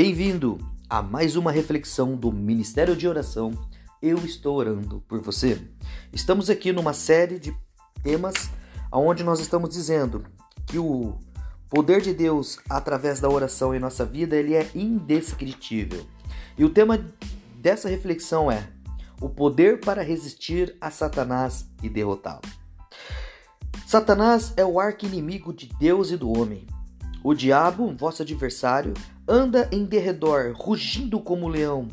Bem-vindo a mais uma reflexão do Ministério de Oração. Eu estou orando por você. Estamos aqui numa série de temas onde nós estamos dizendo que o poder de Deus através da oração em nossa vida ele é indescritível. E o tema dessa reflexão é o poder para resistir a Satanás e derrotá-lo. Satanás é o arqui-inimigo de Deus e do homem. O diabo, vosso adversário, anda em derredor, rugindo como leão,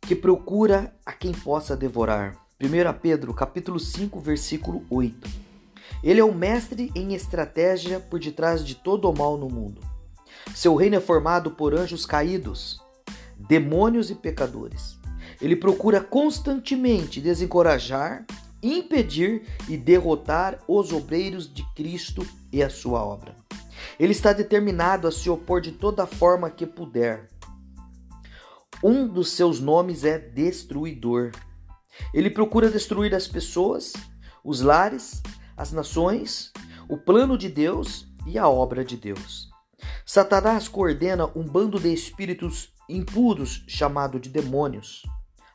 que procura a quem possa devorar. 1 Pedro, capítulo 5, versículo 8. Ele é o mestre em estratégia por detrás de todo o mal no mundo. Seu reino é formado por anjos caídos, demônios e pecadores. Ele procura constantemente desencorajar, impedir e derrotar os obreiros de Cristo e a sua obra. Ele está determinado a se opor de toda forma que puder. Um dos seus nomes é Destruidor. Ele procura destruir as pessoas, os lares, as nações, o plano de Deus e a obra de Deus. Satanás coordena um bando de espíritos impuros chamado de demônios.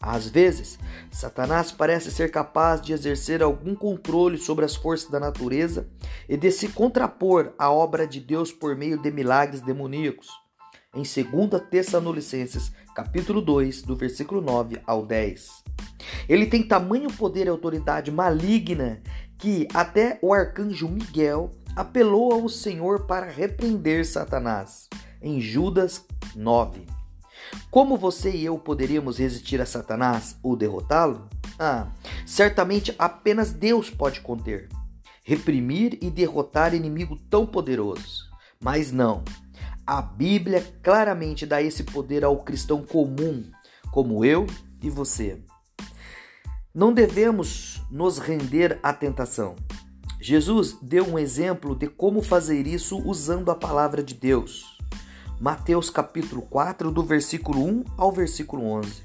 Às vezes, Satanás parece ser capaz de exercer algum controle sobre as forças da natureza e de se contrapor à obra de Deus por meio de milagres demoníacos. Em 2 Tessalonicenses, capítulo 2, do versículo 9 ao 10. Ele tem tamanho poder e autoridade maligna que até o arcanjo Miguel apelou ao Senhor para repreender Satanás. Em Judas 9. Como você e eu poderíamos resistir a Satanás ou derrotá-lo? Ah, certamente apenas Deus pode conter, reprimir e derrotar inimigo tão poderoso. Mas não. A Bíblia claramente dá esse poder ao cristão comum, como eu e você. Não devemos nos render à tentação. Jesus deu um exemplo de como fazer isso usando a palavra de Deus. Mateus capítulo 4, do versículo 1 ao versículo 11.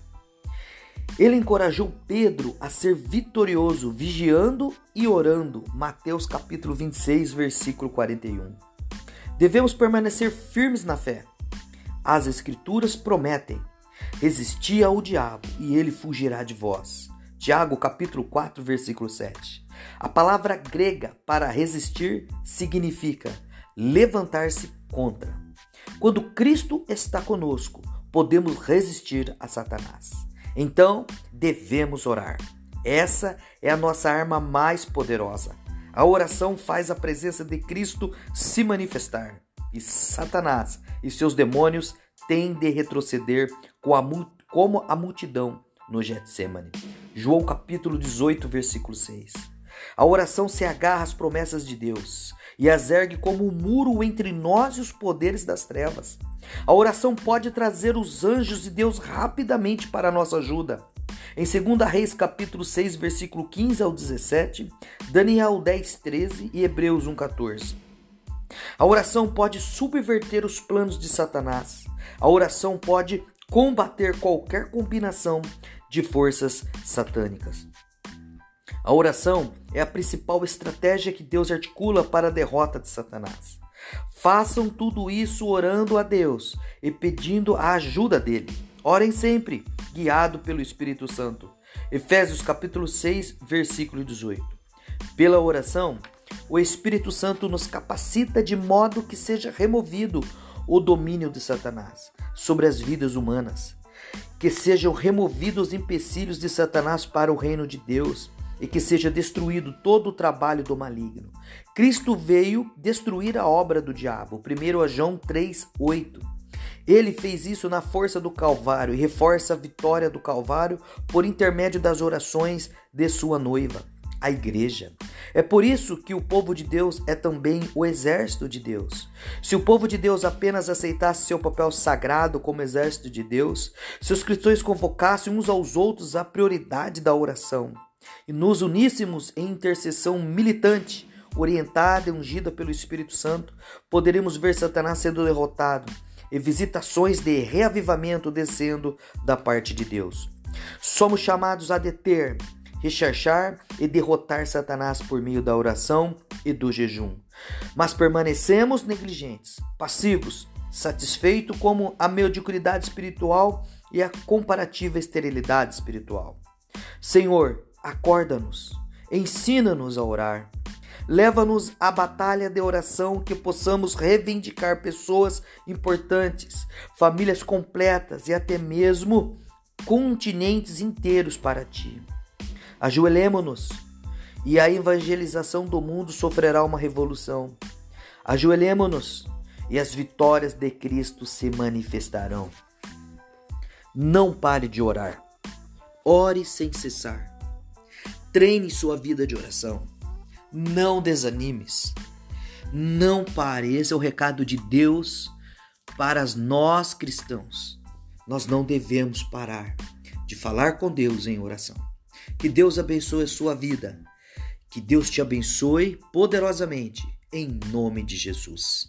Ele encorajou Pedro a ser vitorioso, vigiando e orando. Mateus capítulo 26, versículo 41. Devemos permanecer firmes na fé. As escrituras prometem: resisti ao diabo e ele fugirá de vós. Tiago capítulo 4, versículo 7. A palavra grega para resistir significa levantar-se contra. Quando Cristo está conosco, podemos resistir a Satanás. Então, devemos orar. Essa é a nossa arma mais poderosa. A oração faz a presença de Cristo se manifestar. E Satanás e seus demônios têm de retroceder como a multidão no Getsemane. João capítulo 18, versículo 6. A oração se agarra às promessas de Deus e as ergue como um muro entre nós e os poderes das trevas. A oração pode trazer os anjos de Deus rapidamente para a nossa ajuda. Em 2 Reis capítulo 6, versículo 15 ao 17, Daniel 10, 13 e Hebreus 1, 14. A oração pode subverter os planos de Satanás. A oração pode combater qualquer combinação de forças satânicas. A oração é a principal estratégia que Deus articula para a derrota de Satanás. Façam tudo isso orando a Deus e pedindo a ajuda dele. Orem sempre, guiado pelo Espírito Santo. Efésios capítulo 6, versículo 18. Pela oração, o Espírito Santo nos capacita de modo que seja removido o domínio de Satanás sobre as vidas humanas, que sejam removidos os empecilhos de Satanás para o reino de Deus e que seja destruído todo o trabalho do maligno. Cristo veio destruir a obra do diabo. 1 João 3:8. Ele fez isso na força do Calvário e reforça a vitória do Calvário por intermédio das orações de sua noiva, a igreja. É por isso que o povo de Deus é também o exército de Deus. Se o povo de Deus apenas aceitasse seu papel sagrado como exército de Deus, se os cristãos convocassem uns aos outros a prioridade da oração, e nos uníssemos em intercessão militante, orientada e ungida pelo Espírito Santo, poderemos ver Satanás sendo derrotado e visitações de reavivamento descendo da parte de Deus. Somos chamados a deter, recharchar e derrotar Satanás por meio da oração e do jejum. Mas permanecemos negligentes, passivos, satisfeito como a mediocridade espiritual e a comparativa esterilidade espiritual. Senhor, acorda-nos, ensina-nos a orar. Leva-nos à batalha de oração que possamos reivindicar pessoas importantes, famílias completas e até mesmo continentes inteiros para ti. Ajoelhemo-nos e a evangelização do mundo sofrerá uma revolução. Ajoelhemo-nos e as vitórias de Cristo se manifestarão. Não pare de orar. Ore sem cessar. Treine sua vida de oração. Não desanimes. Não pare. Esse é o recado de Deus para nós cristãos. Nós não devemos parar de falar com Deus em oração. Que Deus abençoe a sua vida. Que Deus te abençoe poderosamente, em nome de Jesus.